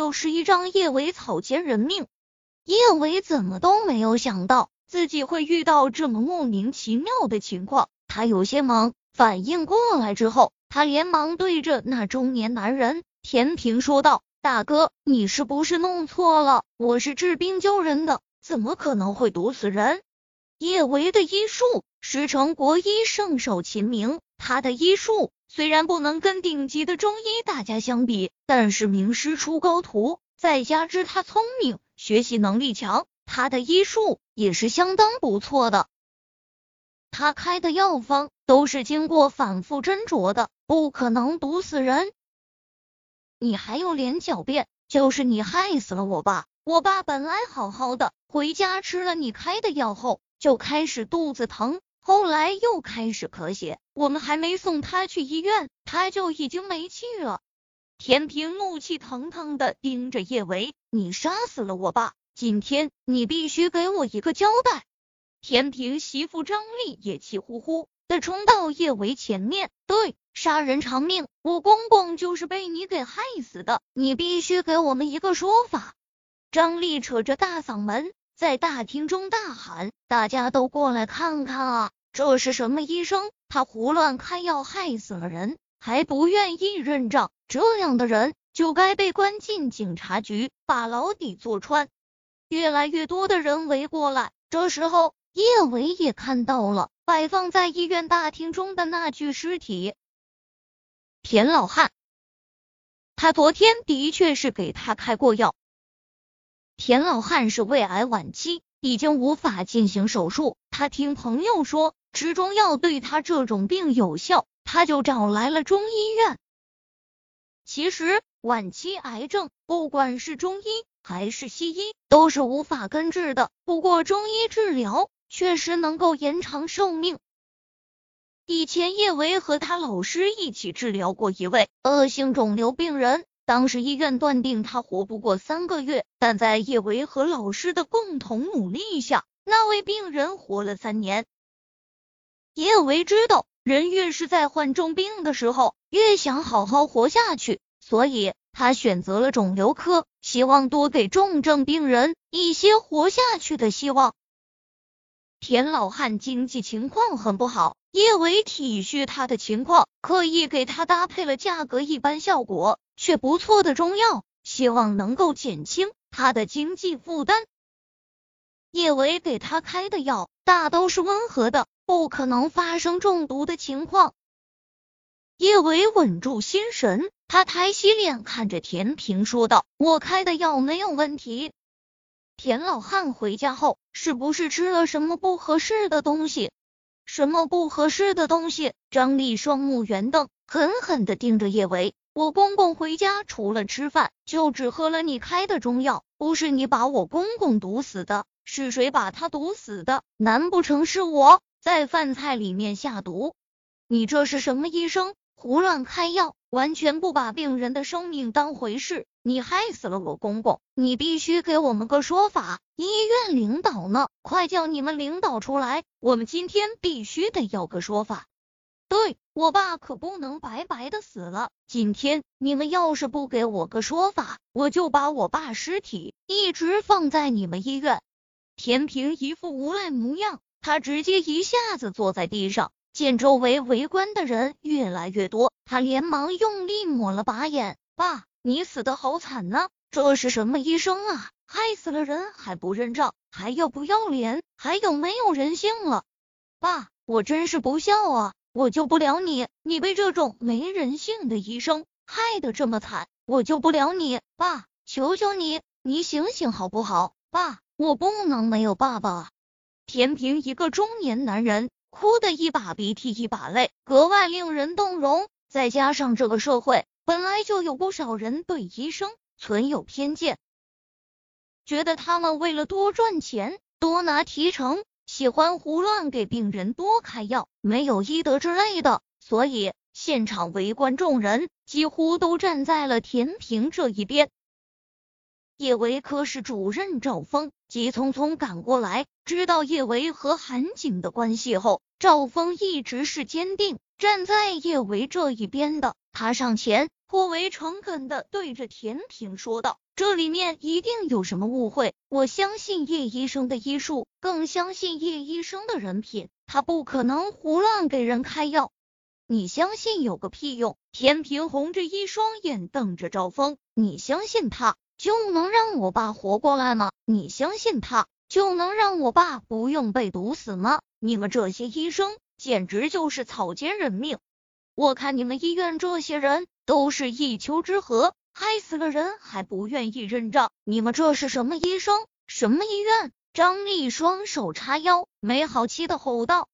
六十一章叶维草菅人命。叶维怎么都没有想到自己会遇到这么莫名其妙的情况，他有些懵。反应过来之后，他连忙对着那中年男人田平说道：“大哥，你是不是弄错了？我是治病救人的，怎么可能会毒死人？”叶维的医术师承国医圣手秦明，他的医术虽然不能跟顶级的中医大家相比，但是名师出高徒，再加之他聪明。学习能力强，他的医术也是相当不错的。他开的药方都是经过反复斟酌的，不可能毒死人。你还有脸狡辩？就是你害死了我爸！我爸本来好好的，回家吃了你开的药后，就开始肚子疼，后来又开始咳血。我们还没送他去医院，他就已经没气了。田平怒气腾腾的盯着叶维。你杀死了我爸，今天你必须给我一个交代。田平媳妇张丽也气呼呼的冲到叶维前面，对，杀人偿命，我公公就是被你给害死的，你必须给我们一个说法。张丽扯着大嗓门在大厅中大喊：“大家都过来看看啊，这是什么医生？他胡乱开药害死了人，还不愿意认账，这样的人。”就该被关进警察局，把牢底坐穿。越来越多的人围过来，这时候叶伟也看到了摆放在医院大厅中的那具尸体——田老汉。他昨天的确是给他开过药。田老汉是胃癌晚期，已经无法进行手术。他听朋友说吃中药对他这种病有效，他就找来了中医院。其实。晚期癌症，不管是中医还是西医，都是无法根治的。不过中医治疗确实能够延长寿命。以前叶维和他老师一起治疗过一位恶性肿瘤病人，当时医院断定他活不过三个月，但在叶维和老师的共同努力下，那位病人活了三年。叶维知道，人越是在患重病的时候，越想好好活下去。所以他选择了肿瘤科，希望多给重症病人一些活下去的希望。田老汉经济情况很不好，叶伟体恤他的情况，刻意给他搭配了价格一般、效果却不错的中药，希望能够减轻他的经济负担。叶伟给他开的药大都是温和的，不可能发生中毒的情况。叶伟稳住心神。他抬起脸看着田平说道：“我开的药没有问题。”田老汉回家后是不是吃了什么不合适的东西？什么不合适的东西？张丽双目圆瞪，狠狠的盯着叶维。我公公回家除了吃饭，就只喝了你开的中药。不是你把我公公毒死的，是谁把他毒死的？难不成是我在饭菜里面下毒？你这是什么医生？胡乱开药！完全不把病人的生命当回事，你害死了我公公，你必须给我们个说法。医院领导呢？快叫你们领导出来，我们今天必须得要个说法。对我爸可不能白白的死了，今天你们要是不给我个说法，我就把我爸尸体一直放在你们医院。田平一副无赖模样，他直接一下子坐在地上。见周围围观的人越来越多，他连忙用力抹了把眼。爸，你死的好惨呐！这是什么医生啊？害死了人还不认账，还要不要脸？还有没有人性了？爸，我真是不孝啊！我救不了你，你被这种没人性的医生害得这么惨，我救不了你。爸，求求你，你醒醒好不好？爸，我不能没有爸爸。田平一个中年男人。哭的一把鼻涕一把泪，格外令人动容。再加上这个社会本来就有不少人对医生存有偏见，觉得他们为了多赚钱、多拿提成，喜欢胡乱给病人多开药，没有医德之类的。所以现场围观众人几乎都站在了田平这一边。叶维科室主任赵峰急匆匆赶过来，知道叶维和韩景的关系后，赵峰一直是坚定站在叶维这一边的。他上前颇为诚恳的对着田平说道：“这里面一定有什么误会。我相信叶医生的医术，更相信叶医生的人品，他不可能胡乱给人开药。你相信有个屁用！”田平红着一双眼瞪着赵峰：“你相信他就能让我爸活过来吗？你相信他就能让我爸不用被毒死吗？你们这些医生简直就是草菅人命！我看你们医院这些人……”都是一丘之貉，害死了人还不愿意认账，你们这是什么医生，什么医院？张丽双手叉腰，没好气的吼道：“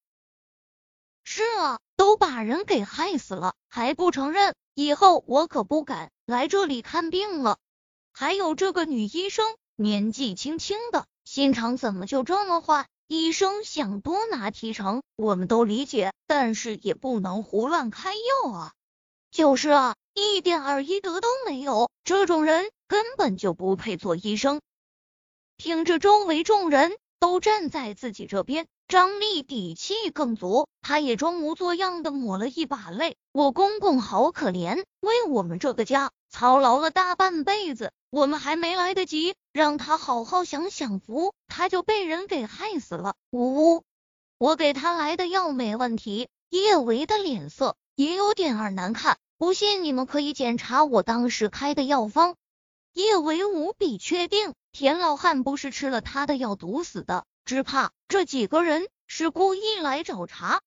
是啊，都把人给害死了，还不承认？以后我可不敢来这里看病了。还有这个女医生，年纪轻轻的，心肠怎么就这么坏？医生想多拿提成，我们都理解，但是也不能胡乱开药啊。就是啊。”一点儿医德都没有，这种人根本就不配做医生。听着周围众人都站在自己这边，张丽底气更足，她也装模作样的抹了一把泪。我公公好可怜，为我们这个家操劳了大半辈子，我们还没来得及让他好好享享福，他就被人给害死了。呜呜，我给他来的药没问题。叶维的脸色也有点儿难看。不信，你们可以检查我当时开的药方。叶维无比确定，田老汉不是吃了他的药毒死的，只怕这几个人是故意来找茬。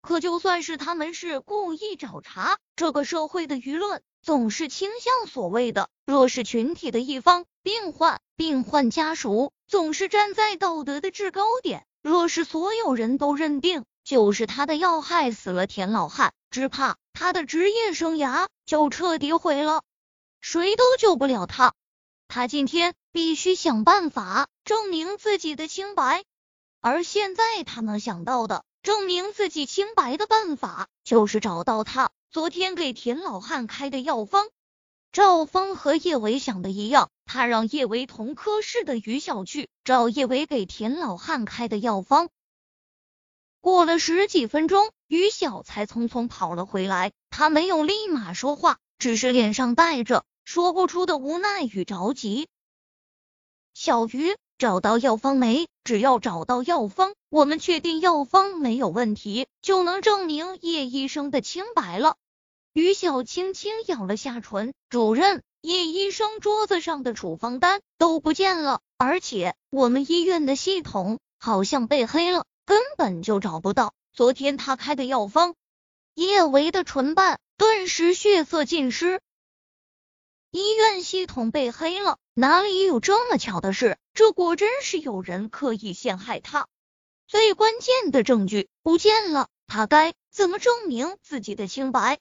可就算是他们是故意找茬，这个社会的舆论总是倾向所谓的弱势群体的一方，病患、病患家属总是站在道德的制高点。若是所有人都认定就是他的药害死了田老汉，只怕。他的职业生涯就彻底毁了，谁都救不了他。他今天必须想办法证明自己的清白，而现在他能想到的证明自己清白的办法，就是找到他昨天给田老汉开的药方。赵峰和叶维想的一样，他让叶维同科室的于小去找叶维给田老汉开的药方。过了十几分钟，于小才匆匆跑了回来。他没有立马说话，只是脸上带着说不出的无奈与着急。小鱼，找到药方没？只要找到药方，我们确定药方没有问题，就能证明叶医生的清白了。于小轻轻咬了下唇，主任，叶医生桌子上的处方单都不见了，而且我们医院的系统好像被黑了。根本就找不到昨天他开的药方，叶维的唇瓣顿时血色尽失。医院系统被黑了，哪里有这么巧的事？这果真是有人刻意陷害他。最关键的证据不见了，他该怎么证明自己的清白？